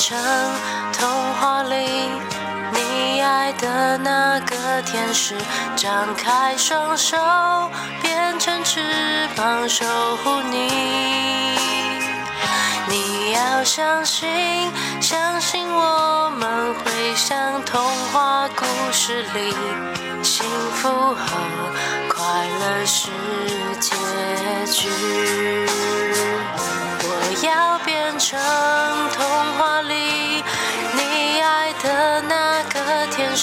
成童话里你爱的那个天使，张开双手，变成翅膀守护你。你要相信，相信我们会像童话故事里，幸福和快乐是结局。我要变成童话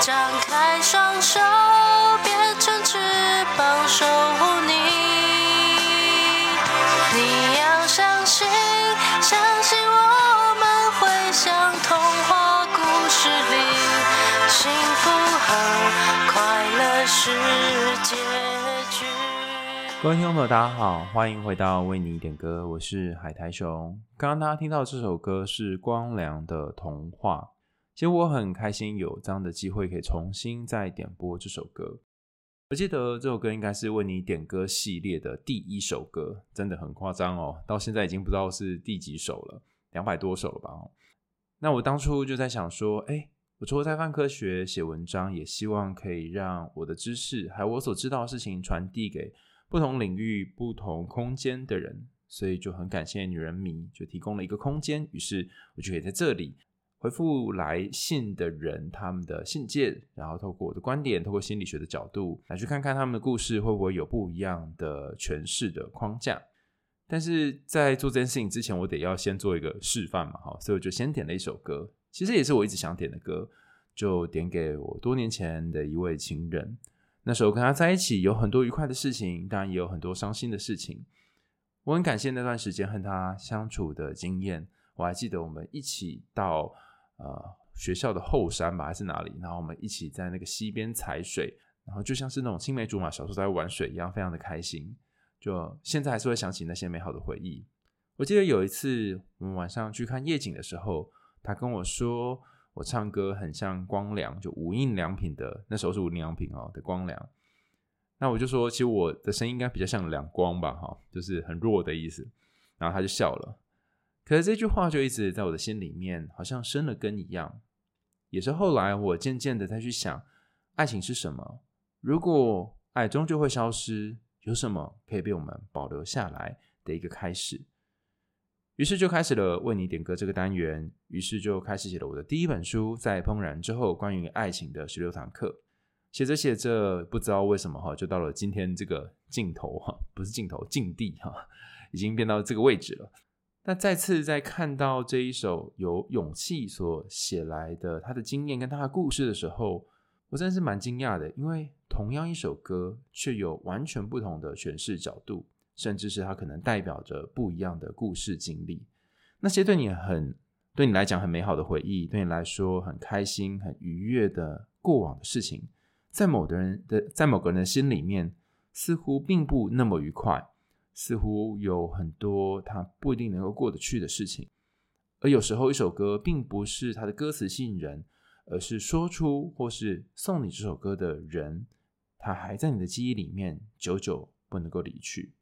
张开双手，变成翅膀守护你。你要相信，相信我们会像童话故事里，幸福和快乐是结局。各位听众朋友，大家好，欢迎回到为你点歌，我是海苔熊。刚刚大家听到这首歌是光良的《童话》。其实我很开心有这样的机会，可以重新再点播这首歌。我记得这首歌应该是为你点歌系列的第一首歌，真的很夸张哦！到现在已经不知道是第几首了，两百多首了吧？那我当初就在想说，哎，我除了在泛科学写文章，也希望可以让我的知识还有我所知道的事情传递给不同领域、不同空间的人，所以就很感谢女人迷，就提供了一个空间，于是我就可以在这里。回复来信的人，他们的信件，然后透过我的观点，透过心理学的角度来去看看他们的故事，会不会有不一样的诠释的框架？但是在做这件事情之前，我得要先做一个示范嘛，哈，所以我就先点了一首歌，其实也是我一直想点的歌，就点给我多年前的一位情人。那时候跟他在一起有很多愉快的事情，当然也有很多伤心的事情。我很感谢那段时间和他相处的经验，我还记得我们一起到。呃，学校的后山吧，还是哪里？然后我们一起在那个溪边踩水，然后就像是那种青梅竹马小时候在玩水一样，非常的开心。就现在还是会想起那些美好的回忆。我记得有一次我们晚上去看夜景的时候，他跟我说我唱歌很像光良，就无印良品的，那时候是无印良品哦的光良。那我就说，其实我的声音应该比较像两光吧，哈，就是很弱的意思。然后他就笑了。可是这句话就一直在我的心里面，好像生了根一样。也是后来我渐渐的再去想，爱情是什么？如果爱终究会消失，有什么可以被我们保留下来的一个开始？于是就开始了为你点歌这个单元。于是就开始写了我的第一本书，在怦然之后，关于爱情的十六堂课。写着写着，不知道为什么哈，就到了今天这个镜头哈，不是镜头，境地哈，已经变到这个位置了。那再次在看到这一首由勇气所写来的他的经验跟他的故事的时候，我真的是蛮惊讶的，因为同样一首歌，却有完全不同的诠释角度，甚至是他可能代表着不一样的故事经历。那些对你很对你来讲很美好的回忆，对你来说很开心、很愉悦的过往的事情，在某的人的在某个人的心里面，似乎并不那么愉快。似乎有很多他不一定能够过得去的事情，而有时候一首歌并不是他的歌词吸引人，而是说出或是送你这首歌的人，他还在你的记忆里面，久久不能够离去。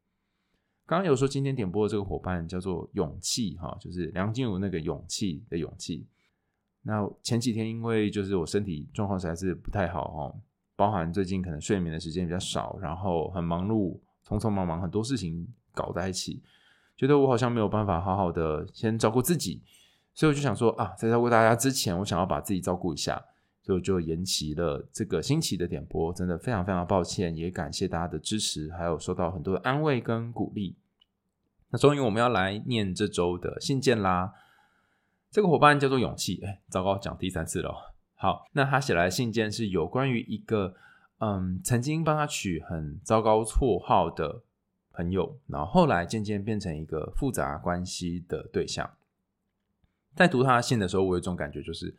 刚刚有说今天点播的这个伙伴叫做勇气哈，就是梁静茹那个勇气的勇气。那前几天因为就是我身体状况实在是不太好哈，包含最近可能睡眠的时间比较少，然后很忙碌。匆匆忙忙，很多事情搞在一起，觉得我好像没有办法好好的先照顾自己，所以我就想说啊，在照顾大家之前，我想要把自己照顾一下，所以我就延期了这个星期的点播。真的非常非常抱歉，也感谢大家的支持，还有收到很多的安慰跟鼓励。那终于我们要来念这周的信件啦。这个伙伴叫做勇气，哎，糟糕，讲第三次了。好，那他写来的信件是有关于一个。嗯，曾经帮他取很糟糕绰号的朋友，然后后来渐渐变成一个复杂关系的对象。在读他的信的时候，我有一种感觉，就是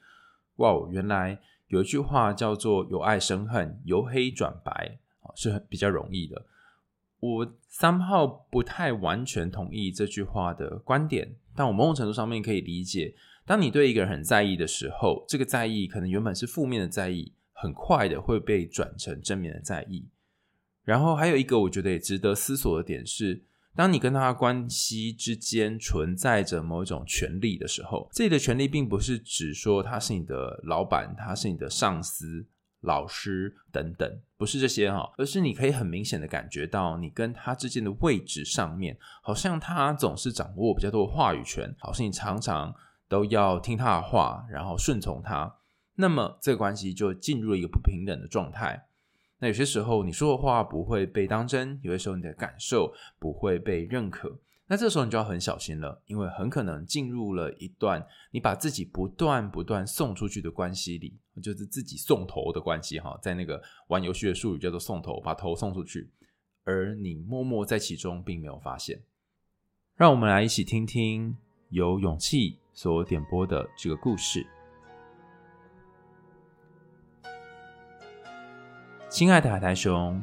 哇哦，原来有一句话叫做“由爱生恨，由黑转白”，是很比较容易的。我三号不太完全同意这句话的观点，但我某种程度上面可以理解，当你对一个人很在意的时候，这个在意可能原本是负面的在意，很快的会被转成正面的在意。然后还有一个我觉得也值得思索的点是，当你跟他关系之间存在着某一种权利的时候，这里的权利并不是指说他是你的老板，他是你的上司。老师等等，不是这些哈，而是你可以很明显的感觉到，你跟他之间的位置上面，好像他总是掌握比较多的话语权，好像你常常都要听他的话，然后顺从他，那么这个关系就进入了一个不平等的状态。那有些时候你说的话不会被当真，有些时候你的感受不会被认可。那这时候你就要很小心了，因为很可能进入了一段你把自己不断不断送出去的关系里，就是自己送头的关系哈，在那个玩游戏的术语叫做送头，把头送出去，而你默默在其中并没有发现。让我们来一起听听由勇气所点播的这个故事。亲爱的海苔熊，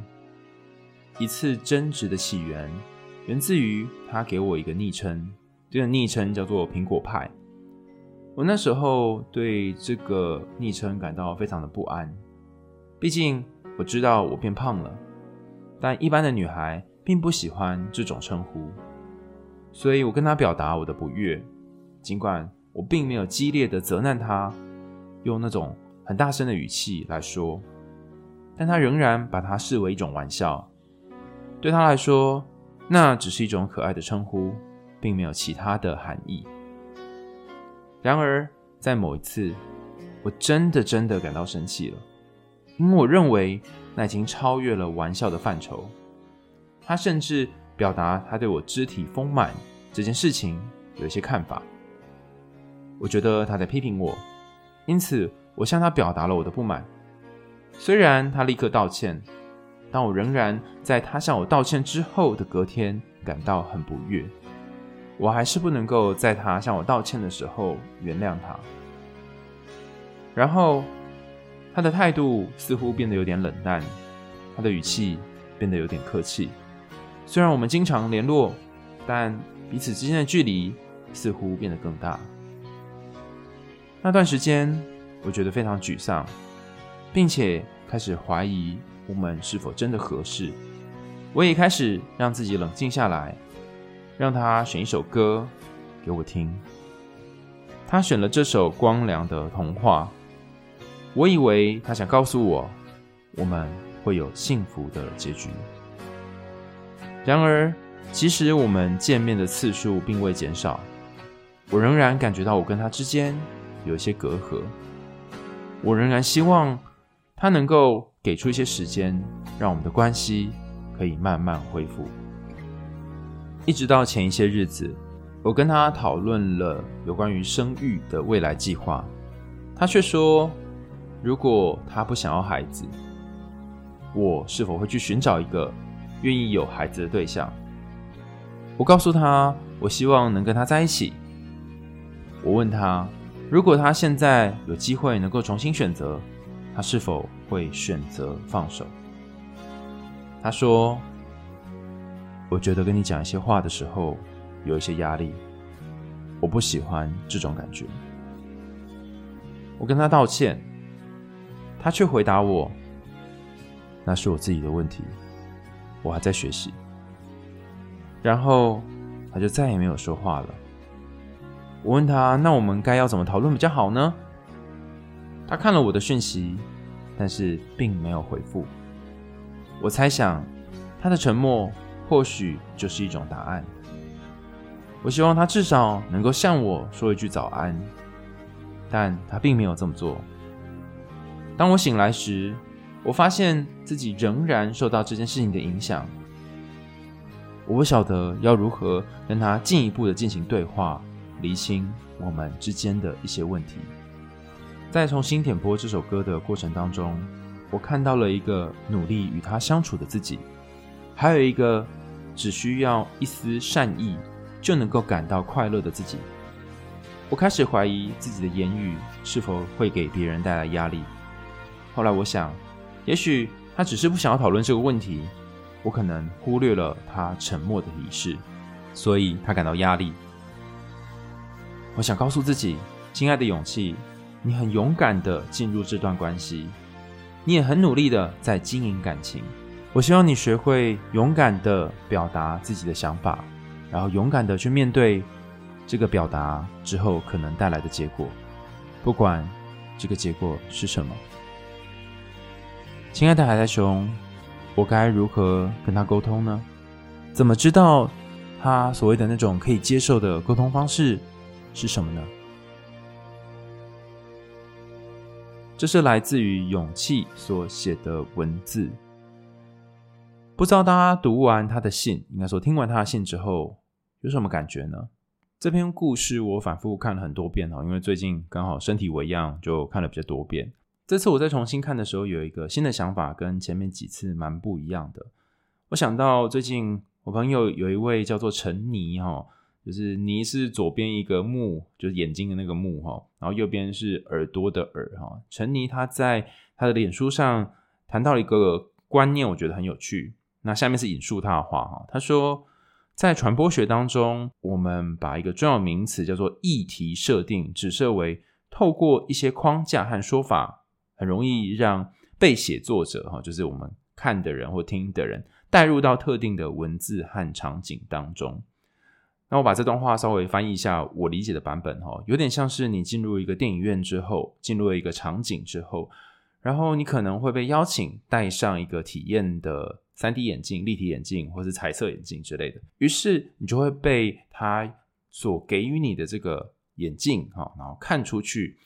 一次争执的起源。源自于他给我一个昵称，这个昵称叫做“苹果派”。我那时候对这个昵称感到非常的不安，毕竟我知道我变胖了，但一般的女孩并不喜欢这种称呼，所以我跟她表达我的不悦。尽管我并没有激烈的责难她，用那种很大声的语气来说，但他仍然把它视为一种玩笑。对他来说，那只是一种可爱的称呼，并没有其他的含义。然而，在某一次，我真的真的感到生气了，因为我认为那已经超越了玩笑的范畴。他甚至表达他对我肢体丰满这件事情有一些看法。我觉得他在批评我，因此我向他表达了我的不满。虽然他立刻道歉。但我仍然在他向我道歉之后的隔天感到很不悦，我还是不能够在他向我道歉的时候原谅他。然后他的态度似乎变得有点冷淡，他的语气变得有点客气。虽然我们经常联络，但彼此之间的距离似乎变得更大。那段时间，我觉得非常沮丧，并且开始怀疑。我们是否真的合适？我也开始让自己冷静下来，让他选一首歌给我听。他选了这首《光良的童话》，我以为他想告诉我，我们会有幸福的结局。然而，其实我们见面的次数并未减少，我仍然感觉到我跟他之间有一些隔阂。我仍然希望他能够。给出一些时间，让我们的关系可以慢慢恢复。一直到前一些日子，我跟他讨论了有关于生育的未来计划，他却说，如果他不想要孩子，我是否会去寻找一个愿意有孩子的对象？我告诉他，我希望能跟他在一起。我问他，如果他现在有机会能够重新选择，他是否会选择放手？他说：“我觉得跟你讲一些话的时候有一些压力，我不喜欢这种感觉。”我跟他道歉，他却回答我：“那是我自己的问题，我还在学习。”然后他就再也没有说话了。我问他：“那我们该要怎么讨论比较好呢？”他看了我的讯息，但是并没有回复。我猜想，他的沉默或许就是一种答案。我希望他至少能够向我说一句早安，但他并没有这么做。当我醒来时，我发现自己仍然受到这件事情的影响。我不晓得要如何跟他进一步的进行对话，厘清我们之间的一些问题。在重新点播这首歌的过程当中，我看到了一个努力与他相处的自己，还有一个只需要一丝善意就能够感到快乐的自己。我开始怀疑自己的言语是否会给别人带来压力。后来我想，也许他只是不想要讨论这个问题，我可能忽略了他沉默的仪式，所以他感到压力。我想告诉自己，亲爱的勇气，你很勇敢的进入这段关系，你也很努力的在经营感情。我希望你学会勇敢的表达自己的想法，然后勇敢的去面对这个表达之后可能带来的结果，不管这个结果是什么。亲爱的海苔熊，我该如何跟他沟通呢？怎么知道他所谓的那种可以接受的沟通方式是什么呢？这是来自于勇气所写的文字。不知道大家读完他的信，应该说听完他的信之后，有什么感觉呢？这篇故事我反复看了很多遍哦，因为最近刚好身体为恙，就看了比较多遍。这次我再重新看的时候，有一个新的想法，跟前面几次蛮不一样的。我想到最近我朋友有一位叫做陈妮哈，就是妮是左边一个目，就是眼睛的那个目哈，然后右边是耳朵的耳哈。陈妮他在他的脸书上谈到了一个观念，我觉得很有趣。那下面是引述他的话哈，他说，在传播学当中，我们把一个重要名词叫做议题设定，指设为透过一些框架和说法，很容易让被写作者哈，就是我们看的人或听的人，带入到特定的文字和场景当中。那我把这段话稍微翻译一下，我理解的版本哈，有点像是你进入一个电影院之后，进入了一个场景之后，然后你可能会被邀请戴上一个体验的。3D 眼镜、立体眼镜或是彩色眼镜之类的，于是你就会被他所给予你的这个眼镜哈，然后看出去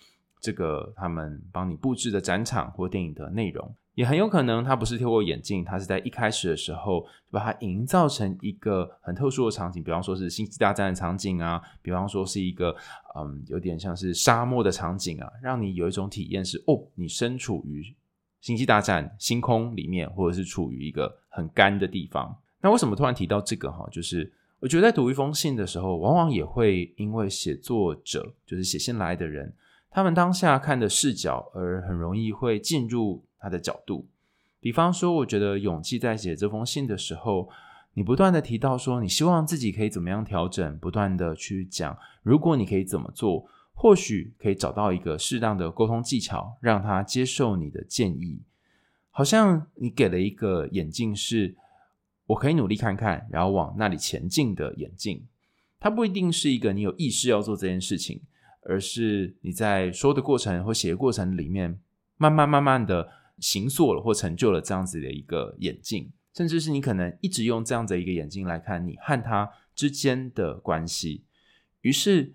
这个他们帮你布置的展场或电影的内容，也很有可能它不是透过眼镜，它是在一开始的时候把它营造成一个很特殊的场景，比方说是星际大战的场景啊，比方说是一个嗯有点像是沙漠的场景啊，让你有一种体验是哦，你身处于。星际大战星空里面，或者是处于一个很干的地方。那为什么突然提到这个哈？就是我觉得在读一封信的时候，往往也会因为写作者，就是写信来的人，他们当下看的视角，而很容易会进入他的角度。比方说，我觉得勇气在写这封信的时候，你不断的提到说，你希望自己可以怎么样调整，不断的去讲，如果你可以怎么做。或许可以找到一个适当的沟通技巧，让他接受你的建议。好像你给了一个眼镜，是我可以努力看看，然后往那里前进的眼镜。它不一定是一个你有意识要做这件事情，而是你在说的过程或写的过程里面，慢慢慢慢的形塑了或成就了这样子的一个眼镜，甚至是你可能一直用这样的一个眼镜来看你和他之间的关系。于是。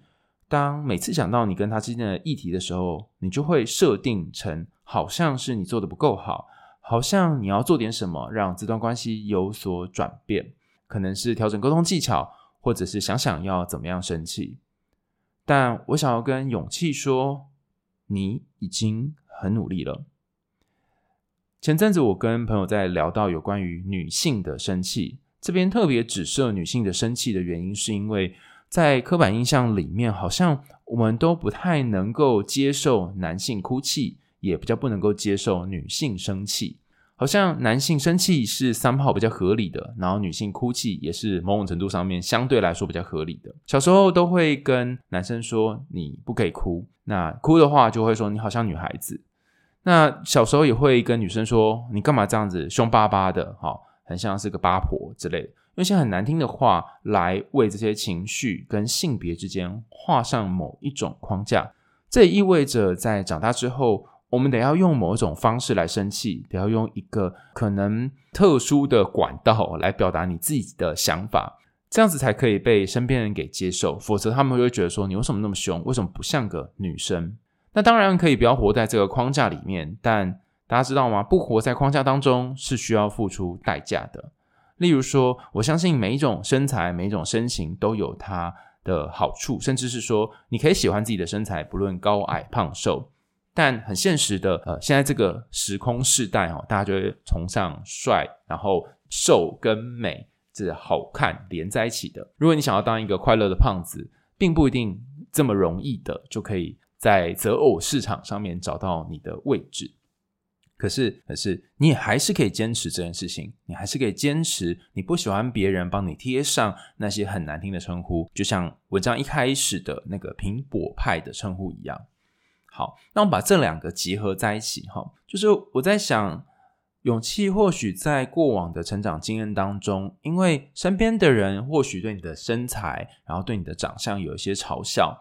当每次想到你跟他之间的议题的时候，你就会设定成好像是你做的不够好，好像你要做点什么让这段关系有所转变，可能是调整沟通技巧，或者是想想要怎么样生气。但我想要跟勇气说，你已经很努力了。前阵子我跟朋友在聊到有关于女性的生气，这边特别指涉女性的生气的原因，是因为。在刻板印象里面，好像我们都不太能够接受男性哭泣，也比较不能够接受女性生气。好像男性生气是 somehow 比较合理的，然后女性哭泣也是某种程度上面相对来说比较合理的。小时候都会跟男生说你不可以哭，那哭的话就会说你好像女孩子。那小时候也会跟女生说你干嘛这样子凶巴巴的，好，很像是个八婆之类的。用一些很难听的话来为这些情绪跟性别之间画上某一种框架，这也意味着在长大之后，我们得要用某一种方式来生气，得要用一个可能特殊的管道来表达你自己的想法，这样子才可以被身边人给接受，否则他们会觉得说你为什么那么凶，为什么不像个女生？那当然可以不要活在这个框架里面，但大家知道吗？不活在框架当中是需要付出代价的。例如说，我相信每一种身材、每一种身形都有它的好处，甚至是说，你可以喜欢自己的身材，不论高矮胖瘦。但很现实的，呃，现在这个时空世代哦，大家就会崇尚帅，然后瘦跟美，这好看连在一起的。如果你想要当一个快乐的胖子，并不一定这么容易的就可以在择偶市场上面找到你的位置。可是，可是，你也还是可以坚持这件事情，你还是可以坚持你不喜欢别人帮你贴上那些很难听的称呼，就像文章一开始的那个苹果派的称呼一样。好，那我们把这两个结合在一起，哈，就是我在想，勇气或许在过往的成长经验当中，因为身边的人或许对你的身材，然后对你的长相有一些嘲笑，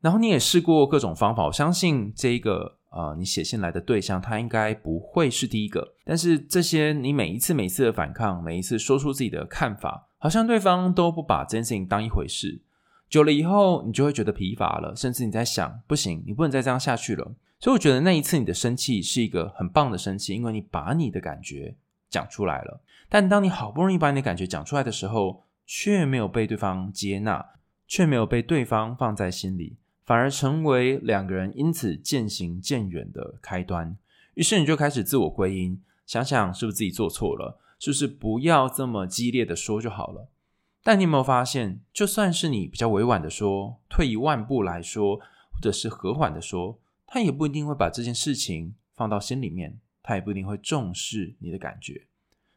然后你也试过各种方法，我相信这一个。呃，你写信来的对象，他应该不会是第一个。但是这些你每一次、每一次的反抗，每一次说出自己的看法，好像对方都不把这件事情当一回事。久了以后，你就会觉得疲乏了，甚至你在想，不行，你不能再这样下去了。所以我觉得那一次你的生气是一个很棒的生气，因为你把你的感觉讲出来了。但当你好不容易把你的感觉讲出来的时候，却没有被对方接纳，却没有被对方放在心里。反而成为两个人因此渐行渐远的开端。于是你就开始自我归因，想想是不是自己做错了，是不是不要这么激烈的说就好了。但你有没有发现，就算是你比较委婉的说，退一万步来说，或者是和缓的说，他也不一定会把这件事情放到心里面，他也不一定会重视你的感觉。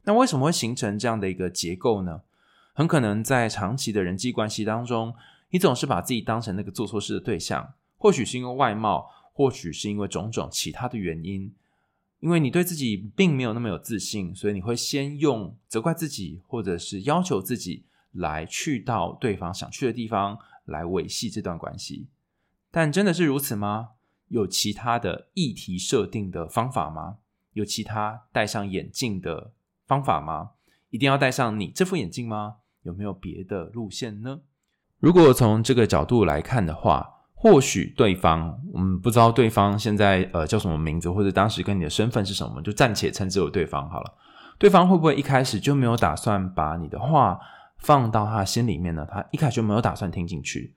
那为什么会形成这样的一个结构呢？很可能在长期的人际关系当中。你总是把自己当成那个做错事的对象，或许是因为外貌，或许是因为种种其他的原因。因为你对自己并没有那么有自信，所以你会先用责怪自己，或者是要求自己来去到对方想去的地方，来维系这段关系。但真的是如此吗？有其他的议题设定的方法吗？有其他戴上眼镜的方法吗？一定要戴上你这副眼镜吗？有没有别的路线呢？如果从这个角度来看的话，或许对方，我们不知道对方现在呃叫什么名字，或者当时跟你的身份是什么，就暂且称之为对方好了。对方会不会一开始就没有打算把你的话放到他心里面呢？他一开始就没有打算听进去，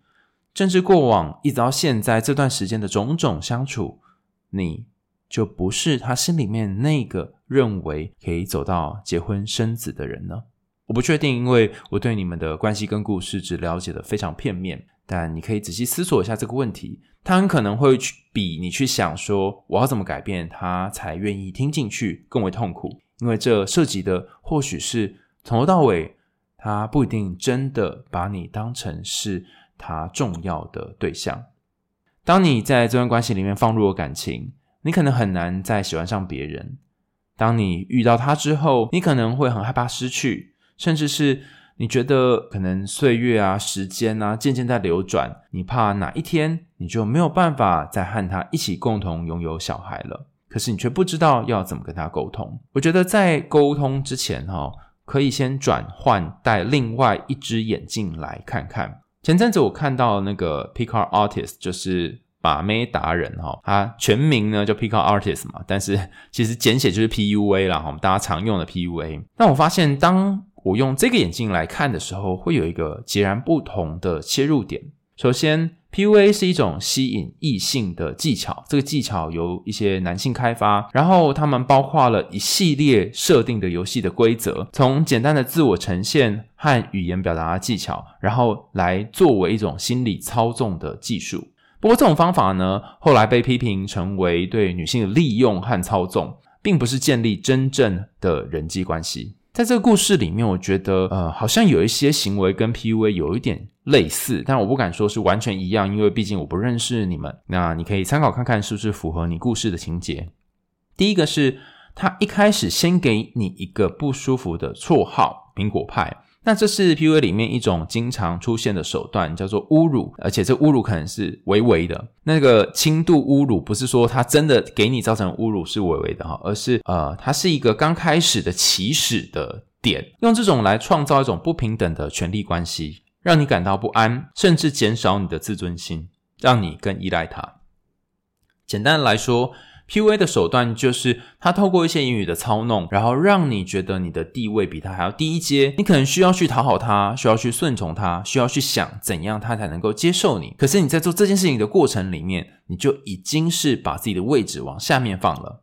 甚至过往一直到现在这段时间的种种相处，你就不是他心里面那个认为可以走到结婚生子的人呢？我不确定，因为我对你们的关系跟故事只了解的非常片面。但你可以仔细思索一下这个问题，他很可能会去比你去想说我要怎么改变他才愿意听进去更为痛苦，因为这涉及的或许是从头到尾他不一定真的把你当成是他重要的对象。当你在这段关系里面放入了感情，你可能很难再喜欢上别人。当你遇到他之后，你可能会很害怕失去。甚至是你觉得可能岁月啊、时间啊渐渐在流转，你怕哪一天你就没有办法再和他一起共同拥有小孩了。可是你却不知道要怎么跟他沟通。我觉得在沟通之前，哈，可以先转换戴另外一只眼镜来看看。前阵子我看到那个 Pickup Artist，就是把妹达人，哈，他全名呢叫 Pickup Artist 嘛，但是其实简写就是 PUA 啦，哈，我们大家常用的 PUA。那我发现当我用这个眼镜来看的时候，会有一个截然不同的切入点。首先，PUA 是一种吸引异性的技巧，这个技巧由一些男性开发，然后他们包括了一系列设定的游戏的规则，从简单的自我呈现和语言表达的技巧，然后来作为一种心理操纵的技术。不过，这种方法呢，后来被批评成为对女性的利用和操纵，并不是建立真正的人际关系。在这个故事里面，我觉得呃，好像有一些行为跟 PUA 有一点类似，但我不敢说是完全一样，因为毕竟我不认识你们。那你可以参考看看是不是符合你故事的情节。第一个是他一开始先给你一个不舒服的绰号“苹果派”。那这是 PUA 里面一种经常出现的手段，叫做侮辱，而且这侮辱可能是微微的。那个轻度侮辱不是说他真的给你造成侮辱是微微的哈，而是呃，它是一个刚开始的起始的点，用这种来创造一种不平等的权利关系，让你感到不安，甚至减少你的自尊心，让你更依赖他。简单来说。PUA 的手段就是他透过一些言语的操弄，然后让你觉得你的地位比他还要低一阶，你可能需要去讨好他，需要去顺从他，需要去想怎样他才能够接受你。可是你在做这件事情的过程里面，你就已经是把自己的位置往下面放了。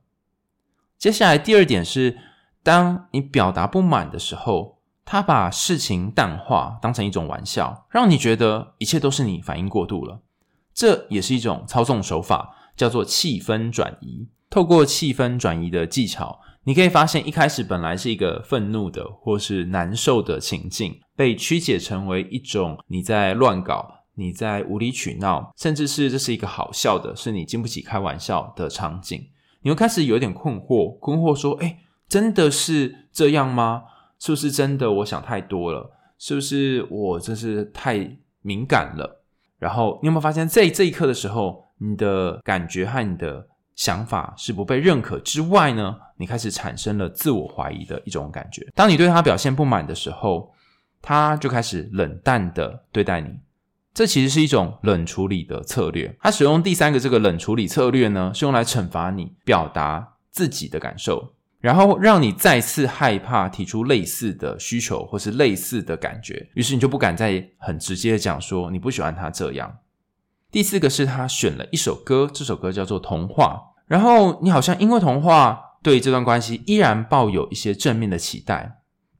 接下来第二点是，当你表达不满的时候。他把事情淡化，当成一种玩笑，让你觉得一切都是你反应过度了。这也是一种操纵手法，叫做气氛转移。透过气氛转移的技巧，你可以发现，一开始本来是一个愤怒的或是难受的情境，被曲解成为一种你在乱搞、你在无理取闹，甚至是这是一个好笑的，是你经不起开玩笑的场景。你会开始有点困惑，困惑说：“诶，真的是这样吗？是不是真的？我想太多了，是不是我真是太敏感了？”然后你有没有发现，在这一刻的时候，你的感觉和你的想法是不被认可之外呢？你开始产生了自我怀疑的一种感觉。当你对他表现不满的时候，他就开始冷淡的对待你。这其实是一种冷处理的策略。他使用第三个这个冷处理策略呢，是用来惩罚你表达自己的感受，然后让你再次害怕提出类似的需求或是类似的感觉，于是你就不敢再很直接的讲说你不喜欢他这样。第四个是他选了一首歌，这首歌叫做《童话》，然后你好像因为童话对这段关系依然抱有一些正面的期待。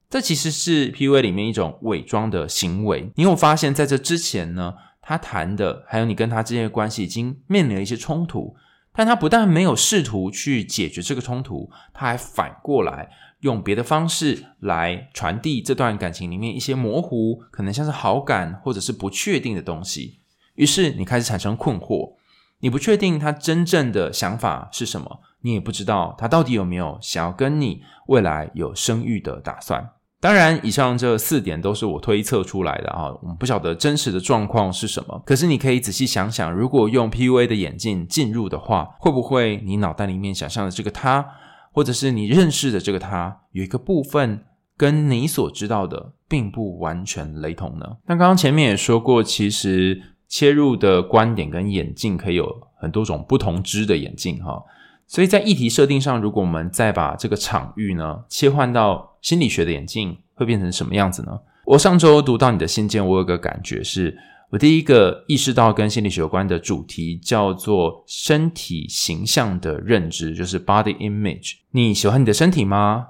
这其实是 PUA 里面一种伪装的行为。你有发现，在这之前呢，他谈的还有你跟他之间的关系已经面临了一些冲突，但他不但没有试图去解决这个冲突，他还反过来用别的方式来传递这段感情里面一些模糊，可能像是好感或者是不确定的东西。于是你开始产生困惑，你不确定他真正的想法是什么，你也不知道他到底有没有想要跟你未来有生育的打算。当然，以上这四点都是我推测出来的啊，我们不晓得真实的状况是什么。可是你可以仔细想想，如果用 PUA 的眼镜进入的话，会不会你脑袋里面想象的这个他，或者是你认识的这个他，有一个部分跟你所知道的并不完全雷同呢？那刚刚前面也说过，其实切入的观点跟眼镜可以有很多种不同支的眼镜哈。所以在议题设定上，如果我们再把这个场域呢切换到心理学的眼镜，会变成什么样子呢？我上周读到你的信件，我有个感觉是，我第一个意识到跟心理学有关的主题叫做身体形象的认知，就是 body image。你喜欢你的身体吗？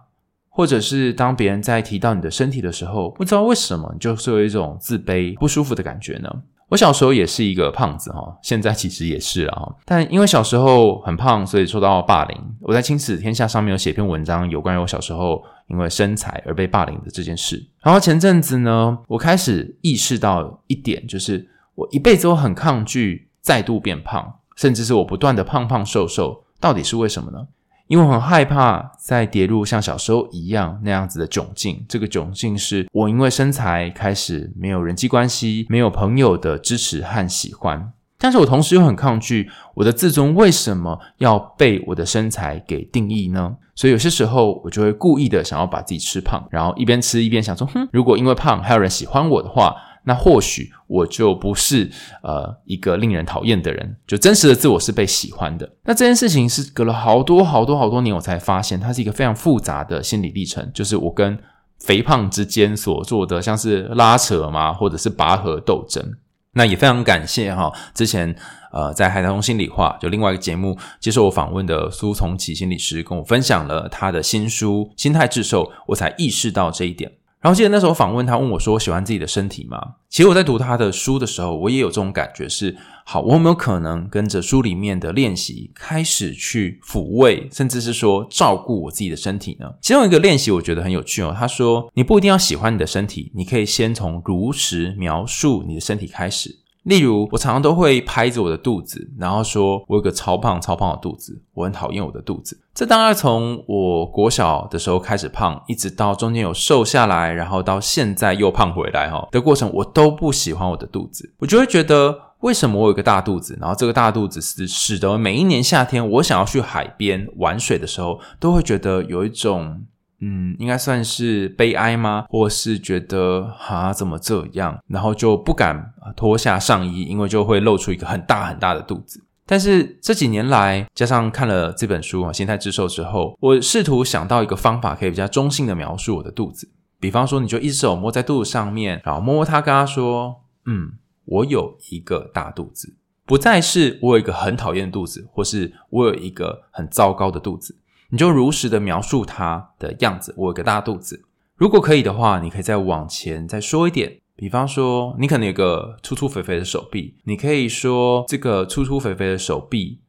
或者是当别人在提到你的身体的时候，不知道为什么你，就是有一种自卑、不舒服的感觉呢？我小时候也是一个胖子哈，现在其实也是啊，但因为小时候很胖，所以受到霸凌。我在亲子天下上面有写篇文章，有关于我小时候因为身材而被霸凌的这件事。然后前阵子呢，我开始意识到一点，就是我一辈子都很抗拒再度变胖，甚至是我不断的胖胖瘦瘦，到底是为什么呢？因为我很害怕再跌入像小时候一样那样子的窘境。这个窘境是我因为身材开始没有人际关系，没有朋友的支持和喜欢。但是我同时又很抗拒我的自尊为什么要被我的身材给定义呢？所以有些时候我就会故意的想要把自己吃胖，然后一边吃一边想说：哼，如果因为胖还有人喜欢我的话。那或许我就不是呃一个令人讨厌的人，就真实的自我是被喜欢的。那这件事情是隔了好多好多好多年，我才发现它是一个非常复杂的心理历程，就是我跟肥胖之间所做的像是拉扯嘛，或者是拔河斗争。那也非常感谢哈，之前呃在海苔熊心里话就另外一个节目接受我访问的苏从启心理师跟我分享了他的新书《心态致瘦》，我才意识到这一点。然后记得那时候访问他，问我说：“喜欢自己的身体吗？”其实我在读他的书的时候，我也有这种感觉是：是好，我有没有可能跟着书里面的练习，开始去抚慰，甚至是说照顾我自己的身体呢？其中一个练习我觉得很有趣哦。他说：“你不一定要喜欢你的身体，你可以先从如实描述你的身体开始。”例如，我常常都会拍着我的肚子，然后说我有个超胖、超胖的肚子，我很讨厌我的肚子。这大概从我国小的时候开始胖，一直到中间有瘦下来，然后到现在又胖回来哈的过程，我都不喜欢我的肚子。我就会觉得，为什么我有个大肚子？然后这个大肚子是使得每一年夏天我想要去海边玩水的时候，都会觉得有一种。嗯，应该算是悲哀吗？或是觉得啊，怎么这样？然后就不敢脱下上衣，因为就会露出一个很大很大的肚子。但是这几年来，加上看了这本书啊，《心态致瘦》之后，我试图想到一个方法，可以比较中性的描述我的肚子。比方说，你就一只手摸在肚子上面，然后摸摸它，跟他说：“嗯，我有一个大肚子，不再是我有一个很讨厌的肚子，或是我有一个很糟糕的肚子。”你就如实的描述它的样子。我有个大肚子，如果可以的话，你可以再往前再说一点。比方说，你可能有个粗粗肥肥的手臂，你可以说这个粗粗肥肥的手臂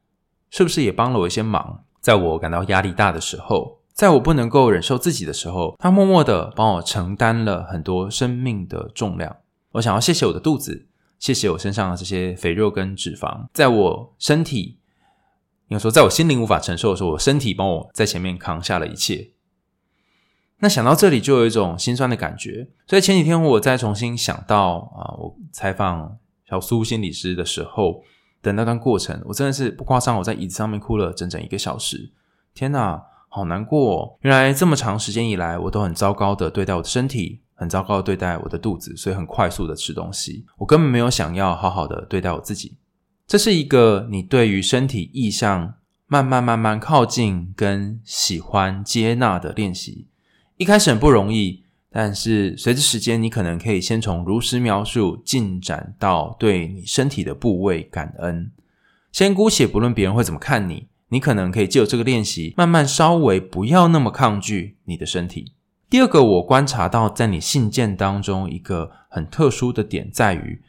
是不是也帮了我一些忙？在我感到压力大的时候，在我不能够忍受自己的时候，他默默的帮我承担了很多生命的重量。我想要谢谢我的肚子，谢谢我身上的这些肥肉跟脂肪，在我身体，应该说在我心灵无法承受的时候，我身体帮我在前面扛下了一切。那想到这里就有一种心酸的感觉，所以前几天我再重新想到啊，我采访小苏心理师的时候的那段过程，我真的是不夸张，我在椅子上面哭了整整一个小时。天哪，好难过哦！原来这么长时间以来，我都很糟糕的对待我的身体，很糟糕的对待我的肚子，所以很快速的吃东西。我根本没有想要好好的对待我自己。这是一个你对于身体意象慢慢慢慢靠近跟喜欢接纳的练习。一开始很不容易，但是随着时间，你可能可以先从如实描述进展到对你身体的部位感恩。先姑且不论别人会怎么看你，你可能可以借由这个练习，慢慢稍微不要那么抗拒你的身体。第二个，我观察到在你信件当中一个很特殊的点在于。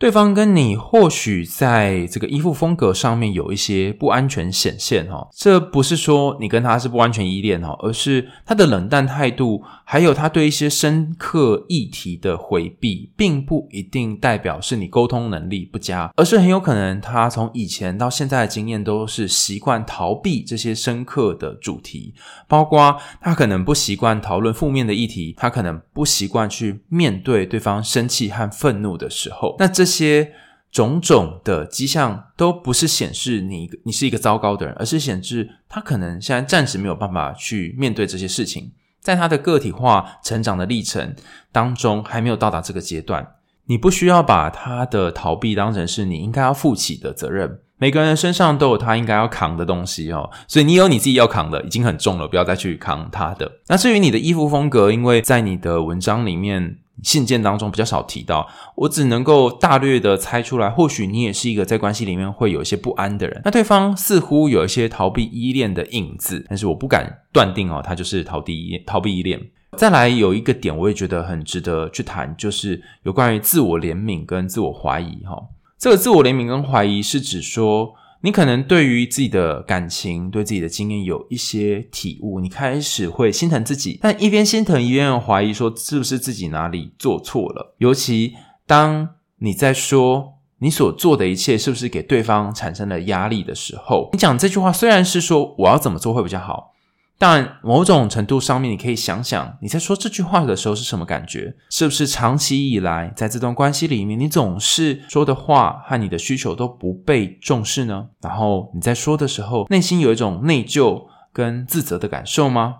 对方跟你或许在这个依附风格上面有一些不安全显现哈，这不是说你跟他是不安全依恋哈，而是他的冷淡态度，还有他对一些深刻议题的回避，并不一定代表是你沟通能力不佳，而是很有可能他从以前到现在的经验都是习惯逃避这些深刻的主题，包括他可能不习惯讨论负面的议题，他可能不习惯去面对对方生气和愤怒的时候，那这。这些种种的迹象都不是显示你你是一个糟糕的人，而是显示他可能现在暂时没有办法去面对这些事情，在他的个体化成长的历程当中还没有到达这个阶段。你不需要把他的逃避当成是你应该要负起的责任。每个人身上都有他应该要扛的东西哦，所以你有你自己要扛的，已经很重了，不要再去扛他的。那至于你的衣服风格，因为在你的文章里面。信件当中比较少提到，我只能够大略的猜出来，或许你也是一个在关系里面会有一些不安的人。那对方似乎有一些逃避依恋的影子，但是我不敢断定哦，他就是逃避依逃避依恋。再来有一个点，我也觉得很值得去谈，就是有关于自我怜悯跟自我怀疑哈。这个自我怜悯跟怀疑是指说。你可能对于自己的感情、对自己的经验有一些体悟，你开始会心疼自己，但一边心疼一边怀疑，说是不是自己哪里做错了？尤其当你在说你所做的一切是不是给对方产生了压力的时候，你讲这句话虽然是说我要怎么做会比较好。但某种程度上面，你可以想想你在说这句话的时候是什么感觉？是不是长期以来在这段关系里面，你总是说的话和你的需求都不被重视呢？然后你在说的时候，内心有一种内疚跟自责的感受吗？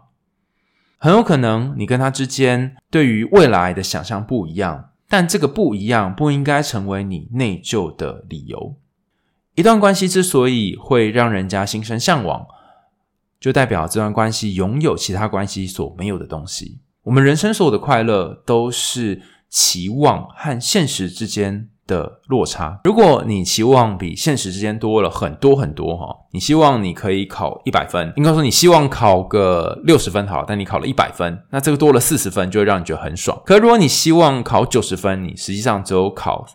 很有可能你跟他之间对于未来的想象不一样，但这个不一样不应该成为你内疚的理由。一段关系之所以会让人家心生向往，就代表这段关系拥有其他关系所没有的东西。我们人生所有的快乐都是期望和现实之间的落差。如果你期望比现实之间多了很多很多哈，你希望你可以考一百分，应该说你希望考个六十分好，但你考了一百分，那这个多了四十分就会让你觉得很爽。可如果你希望考九十分，你实际上只有考。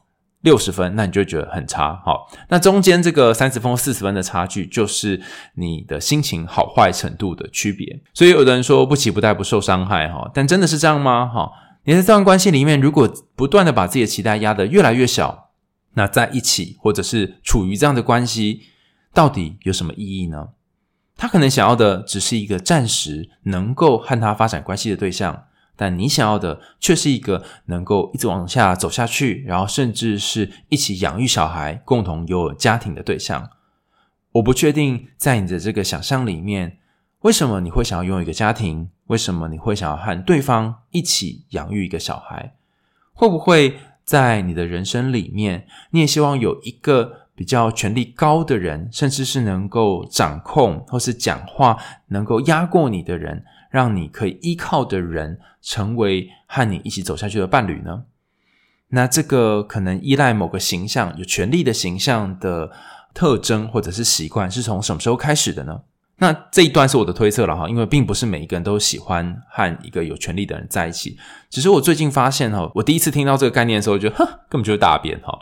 六十分，那你就觉得很差。好，那中间这个三十分四十分的差距，就是你的心情好坏程度的区别。所以有的人说不期不待不受伤害，哈，但真的是这样吗？哈，你在这段关系里面，如果不断的把自己的期待压得越来越小，那在一起或者是处于这样的关系，到底有什么意义呢？他可能想要的只是一个暂时能够和他发展关系的对象。但你想要的却是一个能够一直往下走下去，然后甚至是一起养育小孩、共同拥有家庭的对象。我不确定在你的这个想象里面，为什么你会想要拥有一个家庭？为什么你会想要和对方一起养育一个小孩？会不会在你的人生里面，你也希望有一个比较权力高的人，甚至是能够掌控或是讲话能够压过你的人？让你可以依靠的人，成为和你一起走下去的伴侣呢？那这个可能依赖某个形象，有权力的形象的特征或者是习惯，是从什么时候开始的呢？那这一段是我的推测了哈，因为并不是每一个人都喜欢和一个有权力的人在一起。只是我最近发现哈，我第一次听到这个概念的时候，就哼，根本就是大便哈。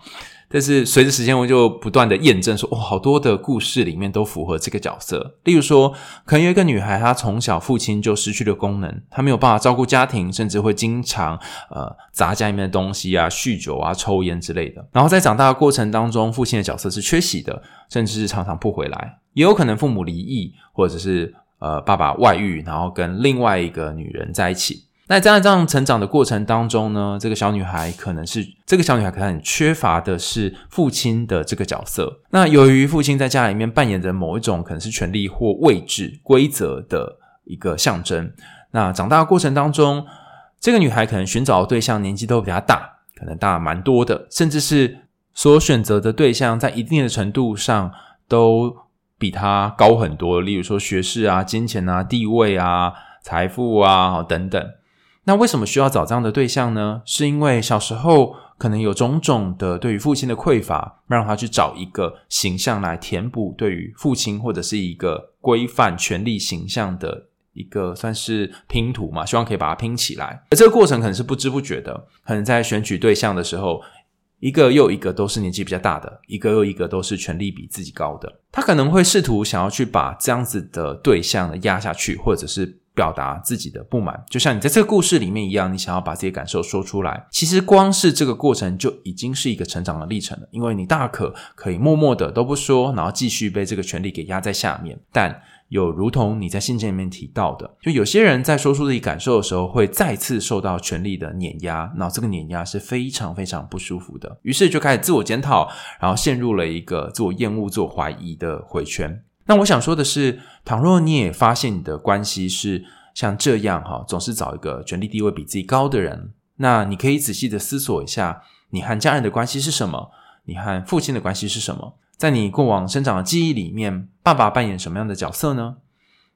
但是随着时间，我就不断的验证说，哇，好多的故事里面都符合这个角色。例如说，可能有一个女孩，她从小父亲就失去了功能，她没有办法照顾家庭，甚至会经常呃砸家里面的东西啊、酗酒啊、抽烟之类的。然后在长大的过程当中，父亲的角色是缺席的，甚至是常常不回来。也有可能父母离异，或者是呃爸爸外遇，然后跟另外一个女人在一起。那在这样成长的过程当中呢，这个小女孩可能是这个小女孩可能很缺乏的是父亲的这个角色。那由于父亲在家里面扮演着某一种可能是权力或位置规则的一个象征。那长大的过程当中，这个女孩可能寻找的对象年纪都比较大，可能大蛮多的，甚至是所选择的对象在一定的程度上都比她高很多。例如说学识啊、金钱啊、地位啊、财富啊等等。那为什么需要找这样的对象呢？是因为小时候可能有种种的对于父亲的匮乏，让他去找一个形象来填补对于父亲或者是一个规范权力形象的一个算是拼图嘛，希望可以把它拼起来。而这个过程可能是不知不觉的，可能在选取对象的时候，一个又一个都是年纪比较大的，一个又一个都是权力比自己高的，他可能会试图想要去把这样子的对象呢压下去，或者是。表达自己的不满，就像你在这个故事里面一样，你想要把这些感受说出来。其实光是这个过程就已经是一个成长的历程了，因为你大可可以默默的都不说，然后继续被这个权力给压在下面。但有如同你在信件里面提到的，就有些人在说出自己感受的时候，会再次受到权力的碾压，然后这个碾压是非常非常不舒服的。于是就开始自我检讨，然后陷入了一个自我厌恶、自我怀疑的回圈。那我想说的是，倘若你也发现你的关系是像这样哈，总是找一个权力地位比自己高的人，那你可以仔细的思索一下，你和家人的关系是什么？你和父亲的关系是什么？在你过往生长的记忆里面，爸爸扮演什么样的角色呢？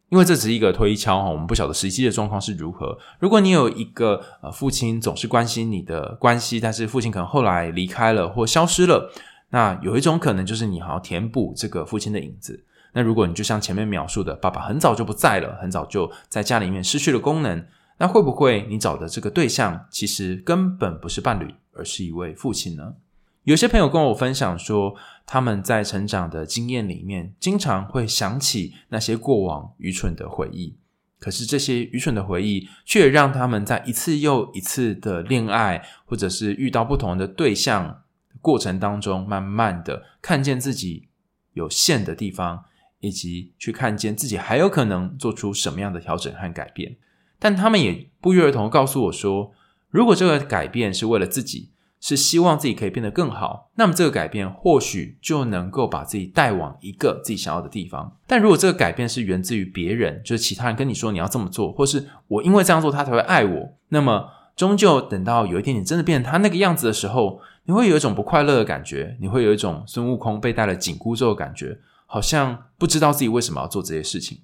因为这只是一个推敲哈，我们不晓得实际的状况是如何。如果你有一个呃父亲总是关心你的关系，但是父亲可能后来离开了或消失了，那有一种可能就是你好像填补这个父亲的影子。那如果你就像前面描述的，爸爸很早就不在了，很早就在家里面失去了功能，那会不会你找的这个对象其实根本不是伴侣，而是一位父亲呢？有些朋友跟我分享说，他们在成长的经验里面，经常会想起那些过往愚蠢的回忆，可是这些愚蠢的回忆，却让他们在一次又一次的恋爱，或者是遇到不同的对象过程当中，慢慢的看见自己有限的地方。以及去看见自己还有可能做出什么样的调整和改变，但他们也不约而同告诉我说，如果这个改变是为了自己，是希望自己可以变得更好，那么这个改变或许就能够把自己带往一个自己想要的地方。但如果这个改变是源自于别人，就是其他人跟你说你要这么做，或是我因为这样做他才会爱我，那么终究等到有一天你真的变成他那个样子的时候，你会有一种不快乐的感觉，你会有一种孙悟空被戴了紧箍咒的感觉。好像不知道自己为什么要做这些事情，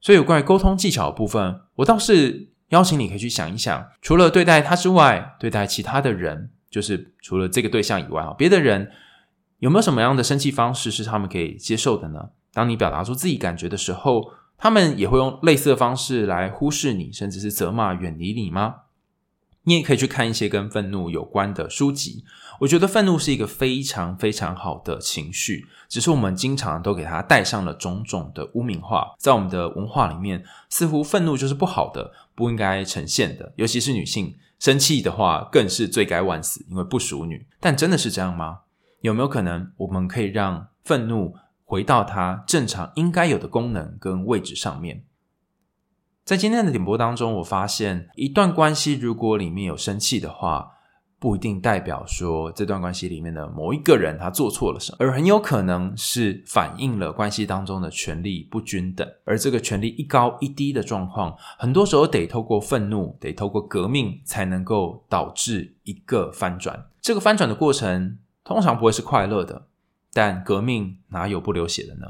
所以有关于沟通技巧的部分，我倒是邀请你可以去想一想，除了对待他之外，对待其他的人，就是除了这个对象以外，啊，别的人有没有什么样的生气方式是他们可以接受的呢？当你表达出自己感觉的时候，他们也会用类似的方式来忽视你，甚至是责骂、远离你吗？你也可以去看一些跟愤怒有关的书籍。我觉得愤怒是一个非常非常好的情绪，只是我们经常都给它带上了种种的污名化。在我们的文化里面，似乎愤怒就是不好的，不应该呈现的。尤其是女性生气的话，更是罪该万死，因为不淑女。但真的是这样吗？有没有可能我们可以让愤怒回到它正常应该有的功能跟位置上面？在今天的点播当中，我发现一段关系如果里面有生气的话，不一定代表说这段关系里面的某一个人他做错了什么，而很有可能是反映了关系当中的权力不均等。而这个权力一高一低的状况，很多时候得透过愤怒，得透过革命，才能够导致一个翻转。这个翻转的过程通常不会是快乐的，但革命哪有不流血的呢？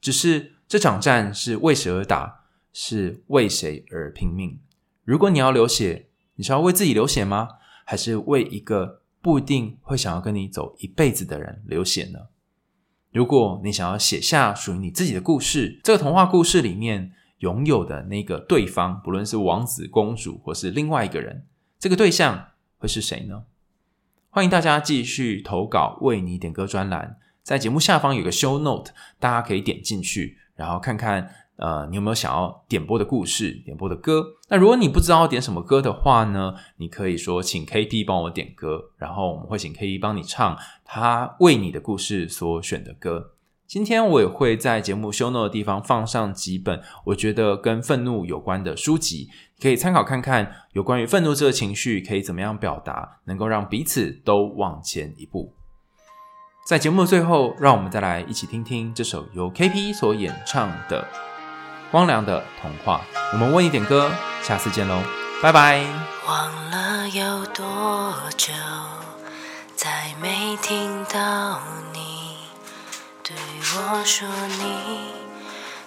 只是这场战是为谁而打？是为谁而拼命？如果你要流血，你是要为自己流血吗？还是为一个不一定会想要跟你走一辈子的人流血呢？如果你想要写下属于你自己的故事，这个童话故事里面拥有的那个对方，不论是王子、公主，或是另外一个人，这个对象会是谁呢？欢迎大家继续投稿为你点歌专栏，在节目下方有个 show note，大家可以点进去，然后看看。呃，你有没有想要点播的故事、点播的歌？那如果你不知道点什么歌的话呢，你可以说请 KP 帮我点歌，然后我们会请 KP 帮你唱他为你的故事所选的歌。今天我也会在节目 show note 的地方放上几本我觉得跟愤怒有关的书籍，可以参考看看有关于愤怒这个情绪可以怎么样表达，能够让彼此都往前一步。在节目的最后，让我们再来一起听听这首由 KP 所演唱的。光良的童话，我们问一点歌，下次见喽，拜拜。忘了有多久，再没听到你对我说你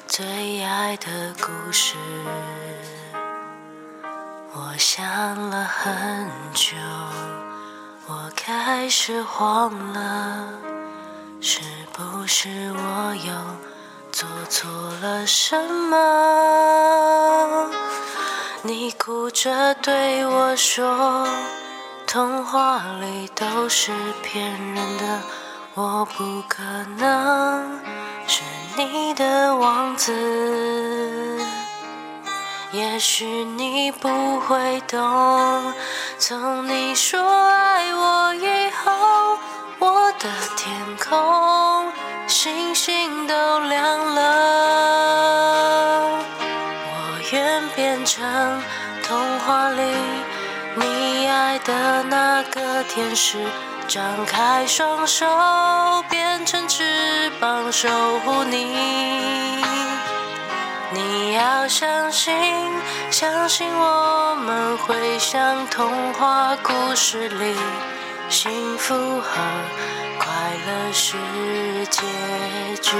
最爱的故事。我想了很久，我开始慌了，是不是我有？做错了什么？你哭着对我说，童话里都是骗人的，我不可能是你的王子。也许你不会懂，从你说爱我以后，我的天空。星星都亮了，我愿变成童话里你爱的那个天使，张开双手变成翅膀守护你。你要相信，相信我们会像童话故事里幸福和。快乐是结局。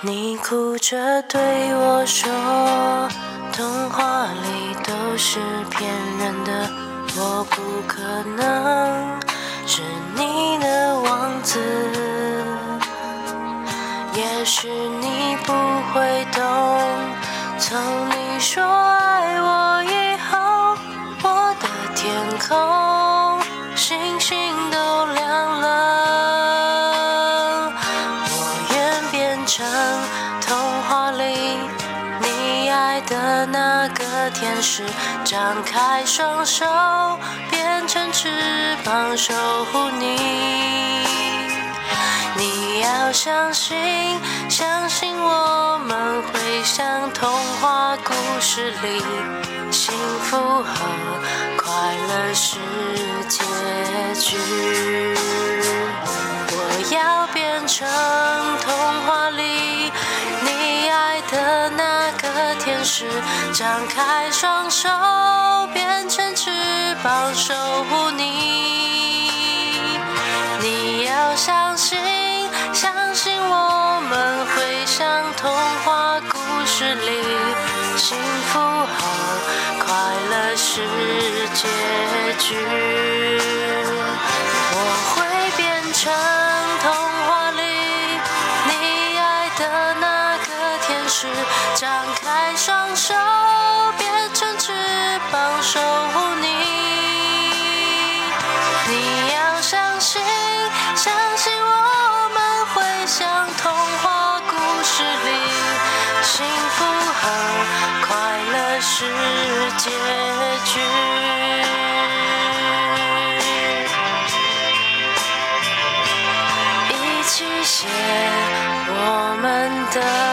你哭着对我说，童话里都是骗人的，我不可能是你的王子。也许你不会懂，从你说爱我以后，我的天空星星都亮了。我愿变成童话里你爱的那个天使，张开双手变成翅膀守护你。你要相信，事里，幸福和快乐是结局。我要变成童话里你爱的那个天使，张开双手变成翅膀守护你。是结局。我会变成童话里你爱的那个天使，张开双手变成翅膀守护你。你要相信，相信我们会。像童话故事里，幸福和是结局。一起写我们的。